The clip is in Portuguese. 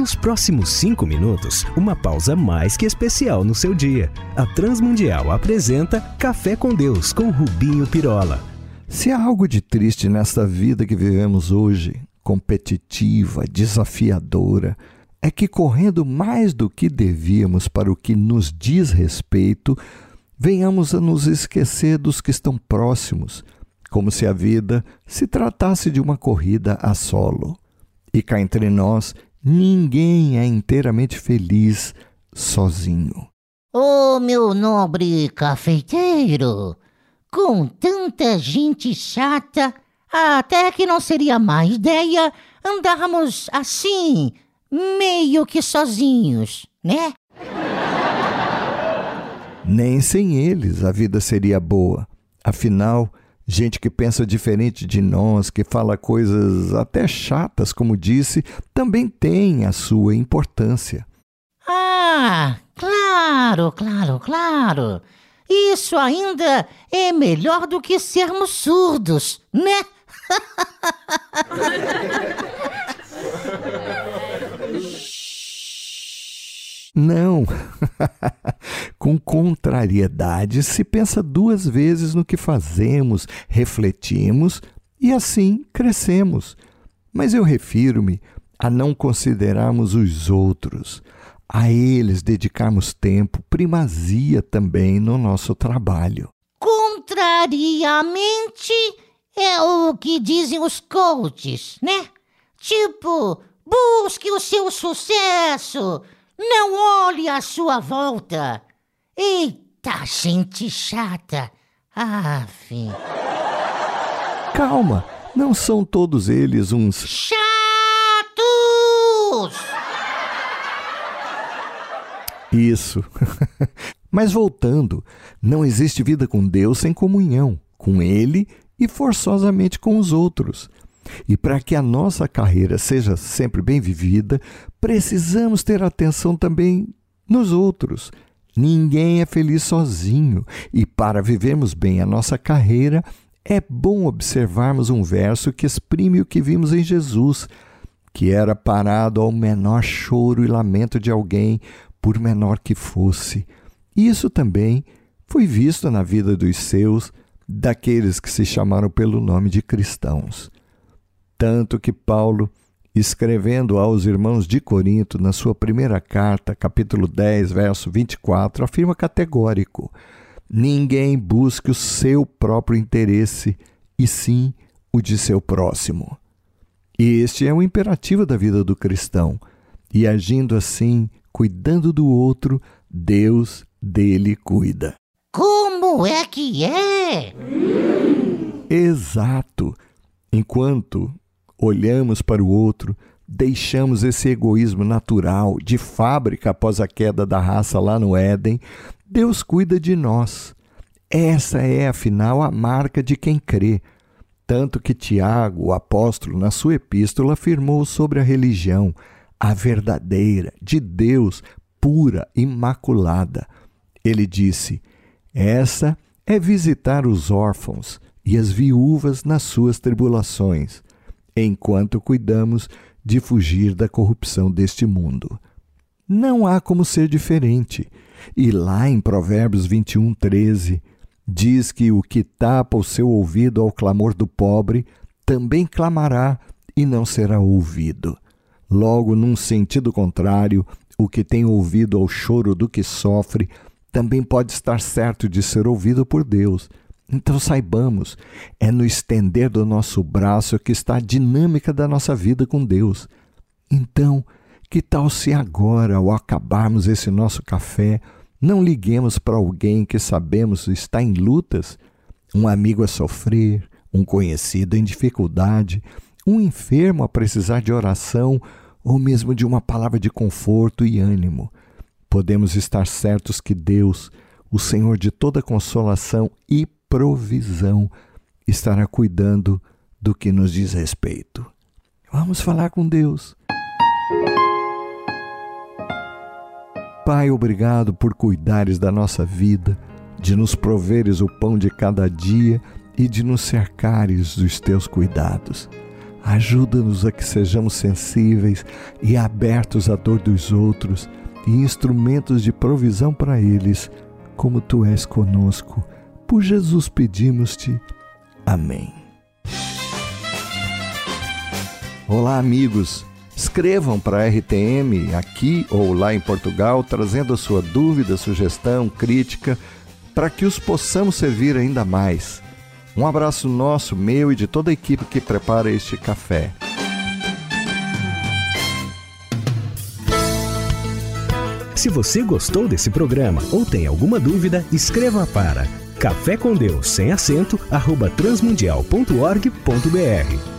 Nos próximos cinco minutos, uma pausa mais que especial no seu dia. A Transmundial apresenta Café com Deus com Rubinho Pirola. Se há algo de triste nesta vida que vivemos hoje, competitiva, desafiadora, é que correndo mais do que devíamos para o que nos diz respeito, venhamos a nos esquecer dos que estão próximos, como se a vida se tratasse de uma corrida a solo. E cá entre nós, ninguém é inteiramente feliz sozinho. Oh, meu nobre cafeiteiro, com tanta gente chata, até que não seria má ideia andarmos assim, meio que sozinhos, né? Nem sem eles a vida seria boa. Afinal, gente que pensa diferente de nós, que fala coisas até chatas, como disse, também tem a sua importância. Ah, claro, claro, claro. Isso ainda é melhor do que sermos surdos, né? Não. Com contrariedade se pensa duas vezes no que fazemos, refletimos e assim crescemos. Mas eu refiro-me a não considerarmos os outros, a eles dedicarmos tempo, primazia também no nosso trabalho. Contrariamente é o que dizem os coaches, né? Tipo, busque o seu sucesso, não olhe à sua volta. Eita, gente chata. Aff. Calma, não são todos eles uns chatos. Isso. Mas voltando, não existe vida com Deus sem comunhão com Ele e forçosamente com os outros. E para que a nossa carreira seja sempre bem vivida, precisamos ter atenção também nos outros. Ninguém é feliz sozinho, e para vivermos bem a nossa carreira, é bom observarmos um verso que exprime o que vimos em Jesus, que era parado ao menor choro e lamento de alguém, por menor que fosse. Isso também foi visto na vida dos seus, daqueles que se chamaram pelo nome de cristãos. Tanto que Paulo, escrevendo aos irmãos de Corinto, na sua primeira carta, capítulo 10, verso 24, afirma categórico: Ninguém busque o seu próprio interesse, e sim o de seu próximo. Este é o imperativo da vida do cristão, e agindo assim, cuidando do outro, Deus dele cuida. Como é que é? Exato. Enquanto olhamos para o outro, deixamos esse egoísmo natural de fábrica após a queda da raça lá no Éden, Deus cuida de nós. Essa é, afinal, a marca de quem crê. Tanto que Tiago, o apóstolo, na sua epístola, afirmou sobre a religião, a verdadeira, de Deus, pura, imaculada. Ele disse: Essa é visitar os órfãos e as viúvas nas suas tribulações enquanto cuidamos de fugir da corrupção deste mundo. Não há como ser diferente. E lá em Provérbios 21, 13, diz que o que tapa o seu ouvido ao clamor do pobre também clamará e não será ouvido. Logo, num sentido contrário, o que tem ouvido ao choro do que sofre também pode estar certo de ser ouvido por Deus então saibamos, é no estender do nosso braço que está a dinâmica da nossa vida com Deus. Então, que tal se agora, ao acabarmos esse nosso café, não liguemos para alguém que sabemos está em lutas, um amigo a sofrer, um conhecido em dificuldade, um enfermo a precisar de oração ou mesmo de uma palavra de conforto e ânimo. Podemos estar certos que Deus, o Senhor de toda consolação e provisão estará cuidando do que nos diz respeito. Vamos falar com Deus. Pai, obrigado por cuidares da nossa vida, de nos proveres o pão de cada dia e de nos cercares dos teus cuidados. Ajuda-nos a que sejamos sensíveis e abertos à dor dos outros e instrumentos de provisão para eles, como tu és conosco. Por Jesus pedimos-te. Amém. Olá, amigos. Escrevam para a RTM aqui ou lá em Portugal, trazendo a sua dúvida, sugestão, crítica, para que os possamos servir ainda mais. Um abraço nosso, meu e de toda a equipe que prepara este café. Se você gostou desse programa ou tem alguma dúvida, escreva para café com Deus sem acento arroba transmundial.org.br